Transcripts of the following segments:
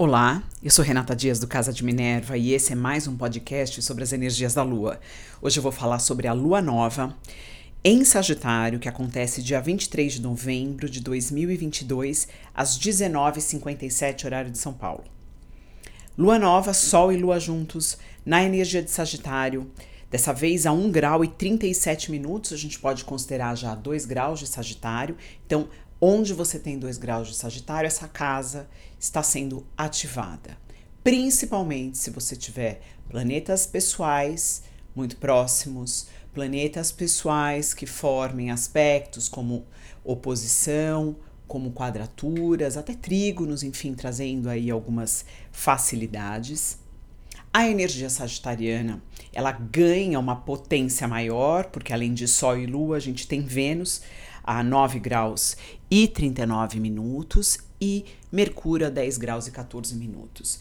Olá, eu sou Renata Dias do Casa de Minerva e esse é mais um podcast sobre as energias da Lua. Hoje eu vou falar sobre a Lua Nova em Sagitário, que acontece dia 23 de novembro de 2022, às 19h57, horário de São Paulo. Lua Nova, Sol e Lua juntos na energia de Sagitário. Dessa vez a 1 grau e 37 minutos, a gente pode considerar já 2 graus de Sagitário. Então, onde você tem 2 graus de Sagitário, essa casa está sendo ativada. Principalmente se você tiver planetas pessoais muito próximos, planetas pessoais que formem aspectos como oposição, como quadraturas, até trígonos, enfim, trazendo aí algumas facilidades. A energia sagitariana, ela ganha uma potência maior, porque além de Sol e Lua, a gente tem Vênus a 9 graus e 39 minutos e Mercúrio a 10 graus e 14 minutos.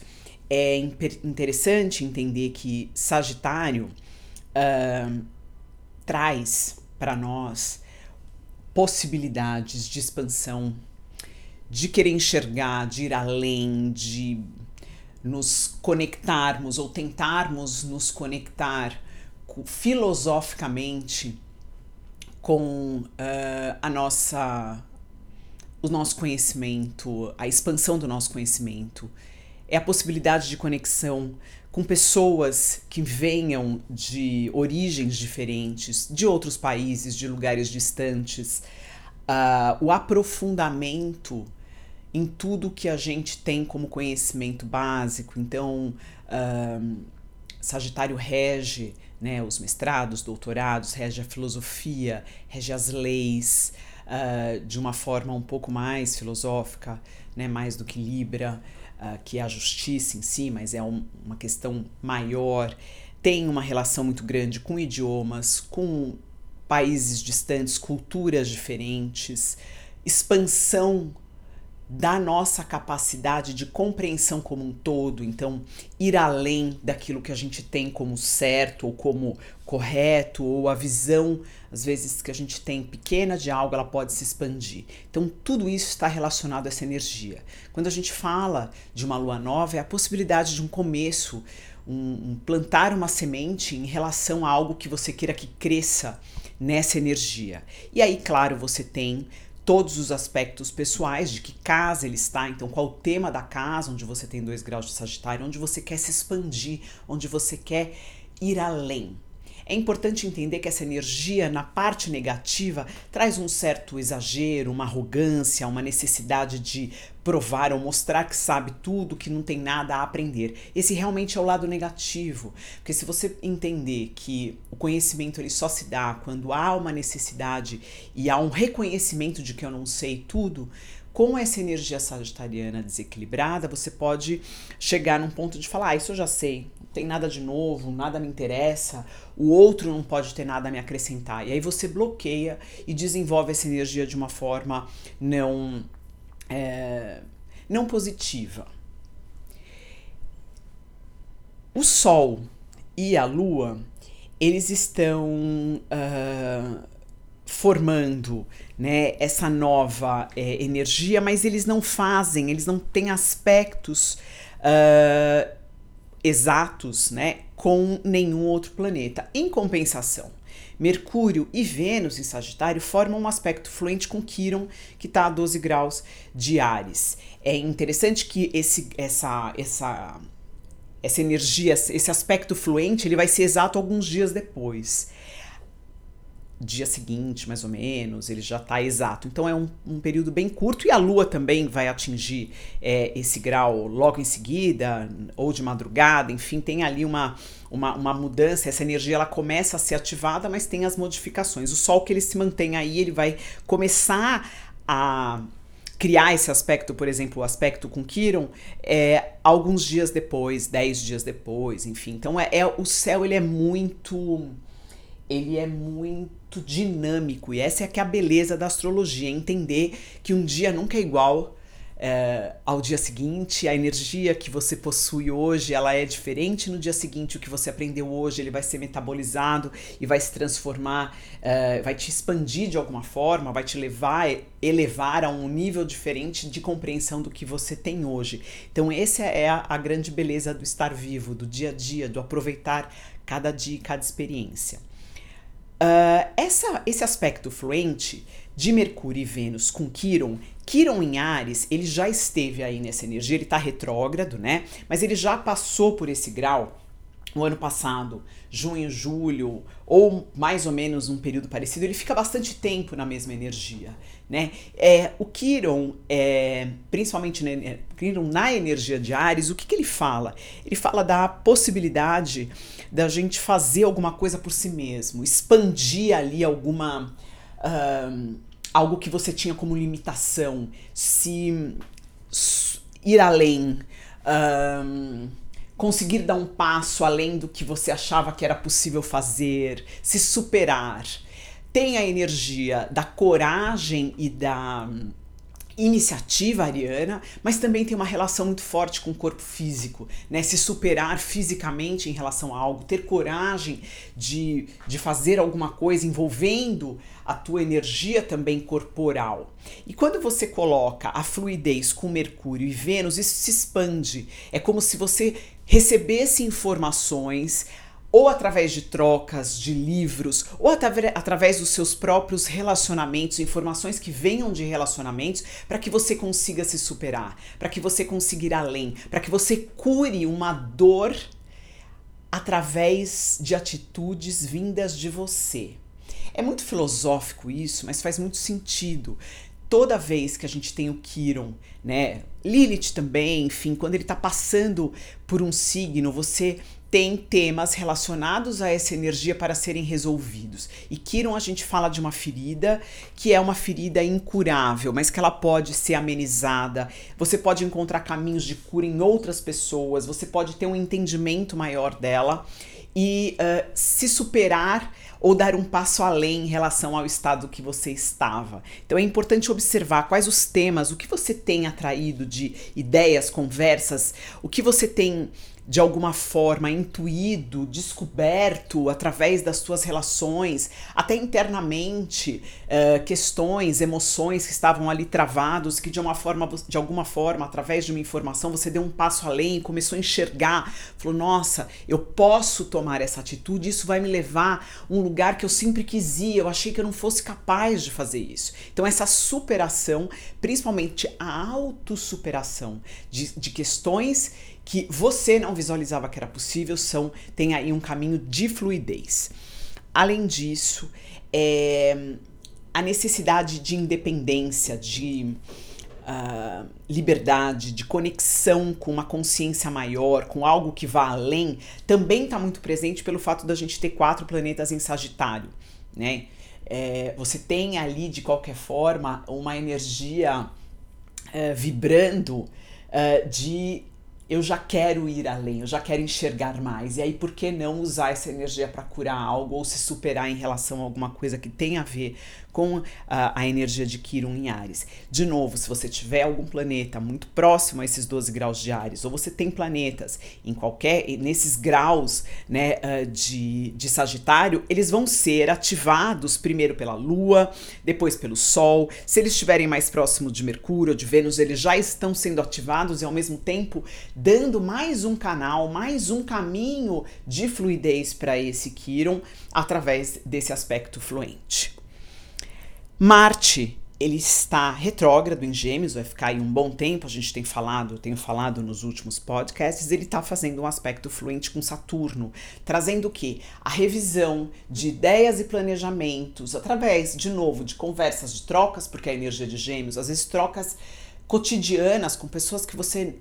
É interessante entender que Sagitário uh, traz para nós possibilidades de expansão, de querer enxergar, de ir além, de nos conectarmos ou tentarmos nos conectar filosoficamente com uh, a nossa o nosso conhecimento, a expansão do nosso conhecimento, é a possibilidade de conexão com pessoas que venham de origens diferentes, de outros países, de lugares distantes, uh, o aprofundamento em tudo que a gente tem como conhecimento básico. Então, uh, Sagitário rege né, os mestrados, doutorados, rege a filosofia, rege as leis, uh, de uma forma um pouco mais filosófica, né, mais do que Libra, uh, que é a justiça em si, mas é um, uma questão maior. Tem uma relação muito grande com idiomas, com países distantes, culturas diferentes, expansão da nossa capacidade de compreensão como um todo, então ir além daquilo que a gente tem como certo ou como correto, ou a visão, às vezes, que a gente tem pequena de algo, ela pode se expandir. Então, tudo isso está relacionado a essa energia. Quando a gente fala de uma lua nova, é a possibilidade de um começo, um, um plantar uma semente em relação a algo que você queira que cresça nessa energia. E aí, claro, você tem todos os aspectos pessoais de que casa ele está, então qual o tema da casa, onde você tem dois graus de Sagitário, onde você quer se expandir, onde você quer ir além. É importante entender que essa energia, na parte negativa, traz um certo exagero, uma arrogância, uma necessidade de provar ou mostrar que sabe tudo, que não tem nada a aprender. Esse realmente é o lado negativo, porque se você entender que o conhecimento ele só se dá quando há uma necessidade e há um reconhecimento de que eu não sei tudo, com essa energia sagitariana desequilibrada, você pode chegar num ponto de falar: ah, isso eu já sei, tem nada de novo, nada me interessa, o outro não pode ter nada a me acrescentar. E aí você bloqueia e desenvolve essa energia de uma forma não é, não positiva. O Sol e a Lua, eles estão uh, formando né, essa nova é, energia, mas eles não fazem, eles não têm aspectos uh, exatos né, com nenhum outro planeta. Em compensação, Mercúrio e Vênus em Sagitário formam um aspecto fluente com Quiron, que está a 12 graus de Ares. É interessante que esse, essa, essa, essa energia, esse aspecto fluente, ele vai ser exato alguns dias depois dia seguinte, mais ou menos, ele já está exato. Então é um, um, período bem curto e a Lua também vai atingir é, esse grau logo em seguida, ou de madrugada, enfim, tem ali uma, uma, uma, mudança, essa energia ela começa a ser ativada, mas tem as modificações. O Sol que ele se mantém aí, ele vai começar a criar esse aspecto, por exemplo, o aspecto com Quiron, é, alguns dias depois, dez dias depois, enfim. Então é, é o céu ele é muito ele é muito dinâmico e essa é que é a beleza da astrologia, entender que um dia nunca é igual é, ao dia seguinte, a energia que você possui hoje, ela é diferente no dia seguinte, o que você aprendeu hoje, ele vai ser metabolizado e vai se transformar, é, vai te expandir de alguma forma, vai te levar, elevar a um nível diferente de compreensão do que você tem hoje. Então, essa é a, a grande beleza do estar vivo, do dia a dia, do aproveitar cada dia, cada experiência. Uh, essa, esse aspecto fluente de Mercúrio e Vênus com Quiron, Quiron em Ares, ele já esteve aí nessa energia, ele está retrógrado, né? Mas ele já passou por esse grau no ano passado, junho, julho, ou mais ou menos um período parecido, ele fica bastante tempo na mesma energia, né? É, o Quiron, é, principalmente Quiron na energia de Ares, o que, que ele fala? Ele fala da possibilidade da gente fazer alguma coisa por si mesmo, expandir ali alguma... algo que você tinha como limitação, se ir além, conseguir dar um passo além do que você achava que era possível fazer, se superar. Tem a energia da coragem e da iniciativa ariana, mas também tem uma relação muito forte com o corpo físico, né? Se superar fisicamente em relação a algo, ter coragem de, de fazer alguma coisa envolvendo a tua energia também corporal. E quando você coloca a fluidez com Mercúrio e Vênus, isso se expande. É como se você recebesse informações ou através de trocas de livros, ou através dos seus próprios relacionamentos, informações que venham de relacionamentos, para que você consiga se superar, para que você consiga ir além, para que você cure uma dor através de atitudes vindas de você. É muito filosófico isso, mas faz muito sentido. Toda vez que a gente tem o Kiron, né? Lilith também, enfim, quando ele está passando por um signo, você tem temas relacionados a essa energia para serem resolvidos. E Kiron a gente fala de uma ferida que é uma ferida incurável, mas que ela pode ser amenizada. Você pode encontrar caminhos de cura em outras pessoas, você pode ter um entendimento maior dela e uh, se superar ou dar um passo além em relação ao estado que você estava. Então é importante observar quais os temas, o que você tem atraído de ideias, conversas, o que você tem de alguma forma intuído, descoberto através das suas relações, até internamente, uh, questões, emoções que estavam ali travados, que de uma forma, de alguma forma, através de uma informação, você deu um passo além, começou a enxergar, falou: nossa, eu posso tomar essa atitude, isso vai me levar a um lugar que eu sempre quis ir, eu achei que eu não fosse capaz de fazer isso. Então, essa superação, principalmente a autossuperação de, de questões que você não visualizava que era possível, são tem aí um caminho de fluidez. Além disso, é, a necessidade de independência, de uh, liberdade, de conexão com uma consciência maior, com algo que vá além, também está muito presente pelo fato da gente ter quatro planetas em Sagitário, né? É, você tem ali, de qualquer forma, uma energia uh, vibrando uh, de eu já quero ir além, eu já quero enxergar mais. E aí, por que não usar essa energia para curar algo ou se superar em relação a alguma coisa que tem a ver com a, a energia de Quirón em Ares. De novo, se você tiver algum planeta muito próximo a esses 12 graus de Ares, ou você tem planetas em qualquer, nesses graus né, uh, de, de Sagitário, eles vão ser ativados primeiro pela Lua, depois pelo Sol. Se eles estiverem mais próximos de Mercúrio ou de Vênus, eles já estão sendo ativados e ao mesmo tempo dando mais um canal, mais um caminho de fluidez para esse Quiron através desse aspecto fluente. Marte, ele está retrógrado em Gêmeos, vai ficar aí um bom tempo. A gente tem falado, tenho falado nos últimos podcasts. Ele está fazendo um aspecto fluente com Saturno, trazendo o que? A revisão de ideias e planejamentos através, de novo, de conversas, de trocas, porque a energia de Gêmeos, às vezes trocas cotidianas com pessoas que você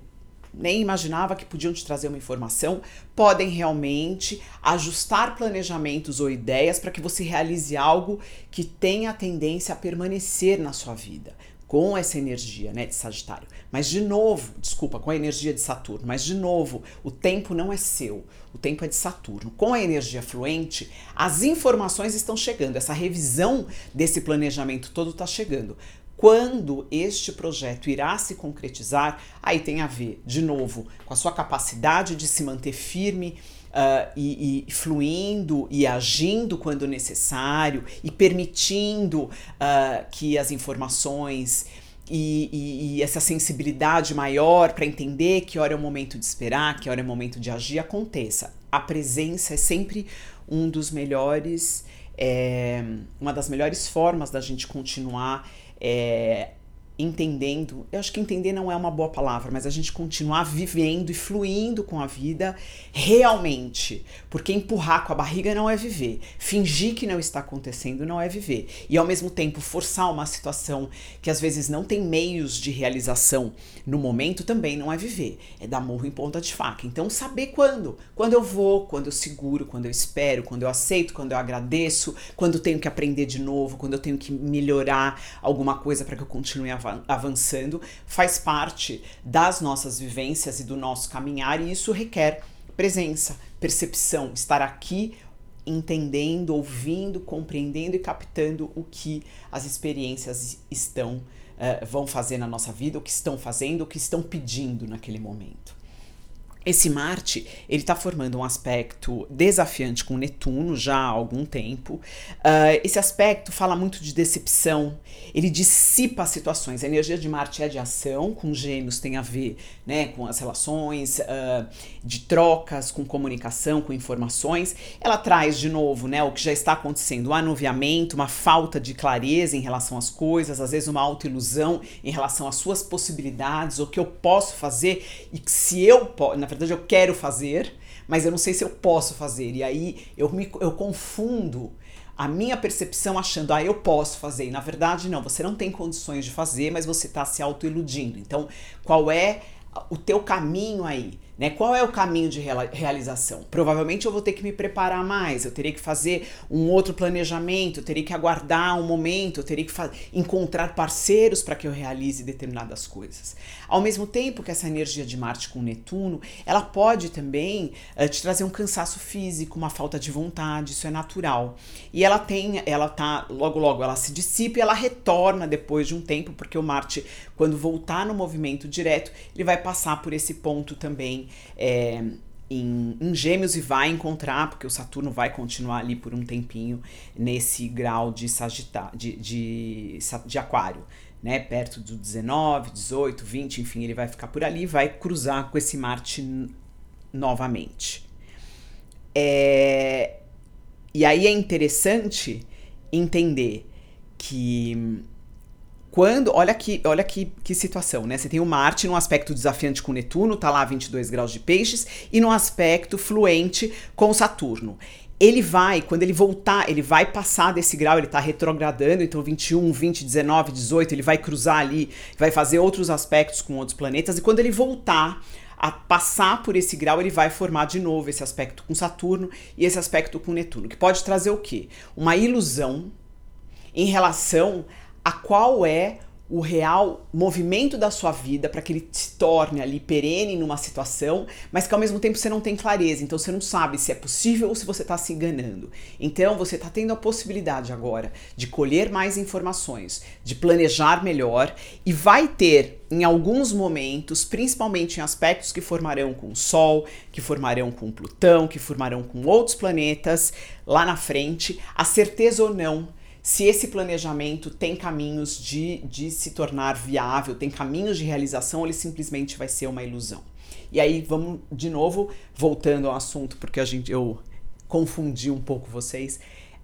nem imaginava que podiam te trazer uma informação, podem realmente ajustar planejamentos ou ideias para que você realize algo que tenha tendência a permanecer na sua vida com essa energia, né, de Sagitário. Mas de novo, desculpa, com a energia de Saturno, mas de novo, o tempo não é seu, o tempo é de Saturno. Com a energia fluente, as informações estão chegando, essa revisão desse planejamento todo está chegando quando este projeto irá se concretizar, aí tem a ver, de novo, com a sua capacidade de se manter firme uh, e, e, fluindo e agindo quando necessário e permitindo uh, que as informações e, e, e, essa sensibilidade maior para entender que hora é o momento de esperar, que hora é o momento de agir aconteça. A presença é sempre um dos melhores, é, uma das melhores formas da gente continuar é, entendendo, eu acho que entender não é uma boa palavra, mas a gente continuar vivendo e fluindo com a vida realmente. Porque empurrar com a barriga não é viver. Fingir que não está acontecendo não é viver. E ao mesmo tempo forçar uma situação que às vezes não tem meios de realização no momento também não é viver. É dar morro em ponta de faca. Então saber quando. Quando eu vou, quando eu seguro, quando eu espero, quando eu aceito, quando eu agradeço, quando eu tenho que aprender de novo, quando eu tenho que melhorar alguma coisa para que eu continue avançando avançando, faz parte das nossas vivências e do nosso caminhar, e isso requer presença, percepção, estar aqui entendendo, ouvindo, compreendendo e captando o que as experiências estão uh, vão fazer na nossa vida, o que estão fazendo, o que estão pedindo naquele momento. Esse Marte, ele está formando um aspecto desafiante com Netuno já há algum tempo. Uh, esse aspecto fala muito de decepção, ele dissipa situações. A energia de Marte é de ação, com gêmeos tem a ver né, com as relações, uh, de trocas, com comunicação, com informações. Ela traz de novo né, o que já está acontecendo, o um anuviamento, uma falta de clareza em relação às coisas, às vezes uma autoilusão em relação às suas possibilidades, o que eu posso fazer e se eu posso, verdade eu quero fazer, mas eu não sei se eu posso fazer. E aí eu me eu confundo a minha percepção achando, ah, eu posso fazer. E na verdade, não, você não tem condições de fazer, mas você está se autoiludindo. Então, qual é o teu caminho aí? Né? Qual é o caminho de realização? Provavelmente eu vou ter que me preparar mais, eu teria que fazer um outro planejamento, eu teria que aguardar um momento, eu teria que encontrar parceiros para que eu realize determinadas coisas. Ao mesmo tempo que essa energia de Marte com Netuno, ela pode também uh, te trazer um cansaço físico, uma falta de vontade, isso é natural. E ela tem, ela tá, logo logo ela se dissipa e ela retorna depois de um tempo, porque o Marte, quando voltar no movimento direto, ele vai passar por esse ponto também é, em, em, Gêmeos e vai encontrar, porque o Saturno vai continuar ali por um tempinho nesse grau de Sagitário, de, de, de Aquário, né? Perto do 19, 18, 20, enfim, ele vai ficar por ali e vai cruzar com esse Marte novamente. É, e aí é interessante entender que quando, olha que, olha que, que situação, né? Você tem o Marte num aspecto desafiante com Netuno, tá lá 22 graus de peixes, e num aspecto fluente com Saturno. Ele vai, quando ele voltar, ele vai passar desse grau, ele tá retrogradando, então 21, 20, 19, 18, ele vai cruzar ali, vai fazer outros aspectos com outros planetas, e quando ele voltar a passar por esse grau, ele vai formar de novo esse aspecto com Saturno e esse aspecto com Netuno, que pode trazer o quê? Uma ilusão em relação a qual é o real movimento da sua vida para que ele se torne ali perene numa situação, mas que ao mesmo tempo você não tem clareza, então você não sabe se é possível ou se você está se enganando. Então você está tendo a possibilidade agora de colher mais informações, de planejar melhor e vai ter em alguns momentos, principalmente em aspectos que formarão com o Sol, que formarão com Plutão, que formarão com outros planetas lá na frente, a certeza ou não se esse planejamento tem caminhos de, de se tornar viável, tem caminhos de realização, ele simplesmente vai ser uma ilusão. E aí vamos de novo voltando ao assunto, porque a gente eu confundi um pouco vocês.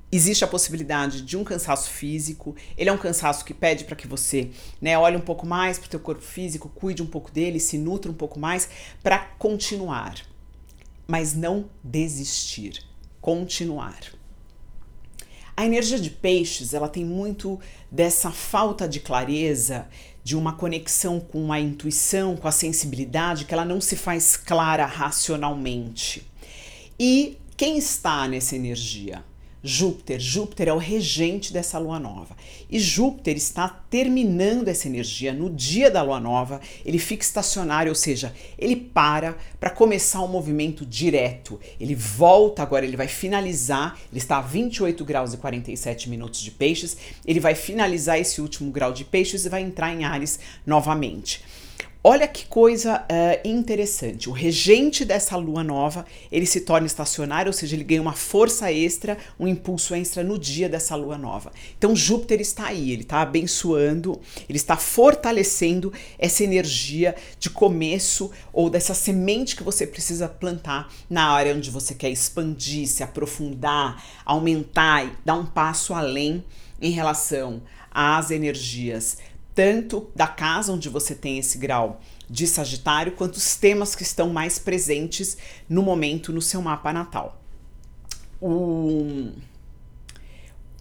Existe a possibilidade de um cansaço físico. Ele é um cansaço que pede para que você, né, olhe um pouco mais para o teu corpo físico, cuide um pouco dele, se nutra um pouco mais para continuar, mas não desistir, continuar. A energia de peixes, ela tem muito dessa falta de clareza, de uma conexão com a intuição, com a sensibilidade, que ela não se faz clara racionalmente. E quem está nessa energia? Júpiter. Júpiter é o regente dessa lua nova. E Júpiter está terminando essa energia no dia da lua nova. Ele fica estacionário, ou seja, ele para para começar um movimento direto. Ele volta agora, ele vai finalizar. Ele está a 28 graus e 47 minutos de peixes. Ele vai finalizar esse último grau de peixes e vai entrar em Ares novamente. Olha que coisa uh, interessante. O regente dessa lua nova ele se torna estacionário, ou seja, ele ganha uma força extra, um impulso extra no dia dessa lua nova. Então Júpiter está aí, ele está abençoando, ele está fortalecendo essa energia de começo ou dessa semente que você precisa plantar na área onde você quer expandir, se aprofundar, aumentar e dar um passo além em relação às energias tanto da casa onde você tem esse grau de Sagitário, quanto os temas que estão mais presentes no momento no seu mapa natal.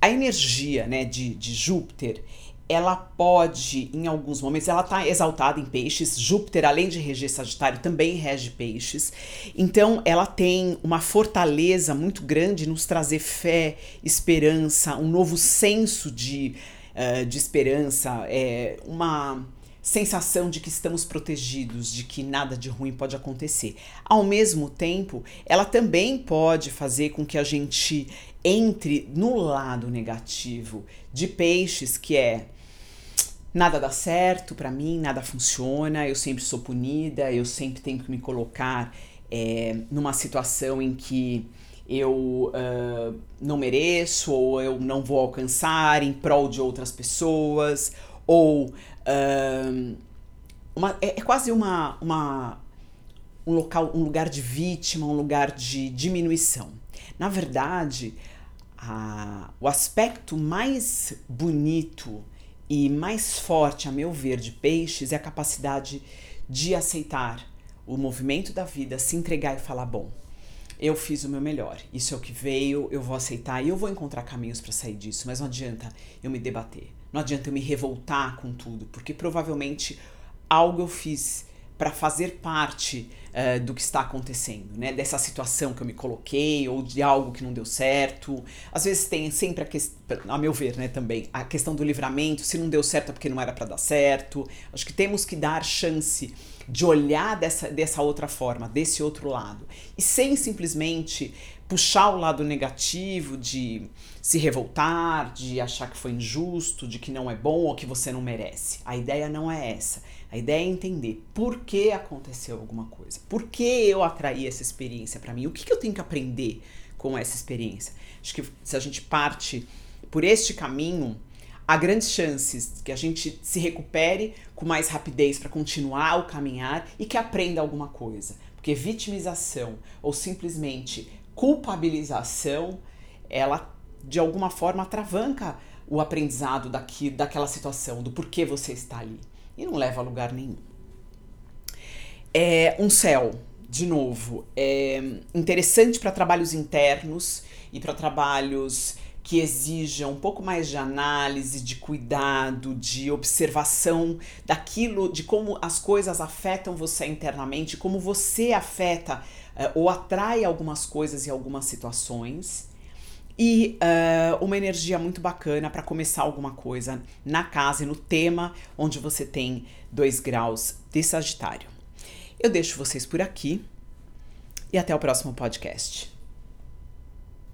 A energia né, de, de Júpiter, ela pode, em alguns momentos, ela está exaltada em peixes. Júpiter, além de reger Sagitário, também rege peixes. Então, ela tem uma fortaleza muito grande nos trazer fé, esperança, um novo senso de uh, de esperança, é, uma sensação de que estamos protegidos, de que nada de ruim pode acontecer. Ao mesmo tempo, ela também pode fazer com que a gente entre no lado negativo de peixes, que é nada dá certo para mim, nada funciona, eu sempre sou punida, eu sempre tenho que me colocar é, numa situação em que eu uh, não mereço ou eu não vou alcançar em prol de outras pessoas ou uh, uma, é, é, quase uma, uma um local um lugar de vítima um lugar de diminuição. Na verdade a, o aspecto mais bonito e mais forte a meu ver de peixes é a capacidade de aceitar o movimento da vida se entregar e falar bom eu fiz o meu melhor. Isso é o que veio, eu vou aceitar e eu vou encontrar caminhos para sair disso, mas não adianta eu me debater. Não adianta eu me revoltar com tudo, porque provavelmente algo eu fiz para fazer parte uh, do que está acontecendo, né? Dessa situação que eu me coloquei ou de algo que não deu certo. Às vezes tem sempre a questão, a meu ver, né, também, a questão do livramento, se não deu certo é porque não era para dar certo. Acho que temos que dar chance de olhar dessa, dessa outra forma, desse outro lado. E sem simplesmente puxar o lado negativo de se revoltar, de achar que foi injusto, de que não é bom ou que você não merece. A ideia não é essa. A ideia é entender por que aconteceu alguma coisa, por que eu atraí essa experiência para mim, o que, que eu tenho que aprender com essa experiência. Acho que se a gente parte por este caminho, há grandes chances que a gente se recupere com mais rapidez para continuar o caminhar e que aprenda alguma coisa. Porque vitimização ou simplesmente culpabilização, ela de alguma forma atravanca o aprendizado daqui, daquela situação, do porquê você está ali. E não leva a lugar nenhum. É um céu, de novo, é interessante para trabalhos internos e para trabalhos que exijam um pouco mais de análise, de cuidado, de observação daquilo, de como as coisas afetam você internamente, como você afeta uh, ou atrai algumas coisas e algumas situações. E uh, uma energia muito bacana para começar alguma coisa na casa e no tema onde você tem dois graus de Sagitário. Eu deixo vocês por aqui e até o próximo podcast.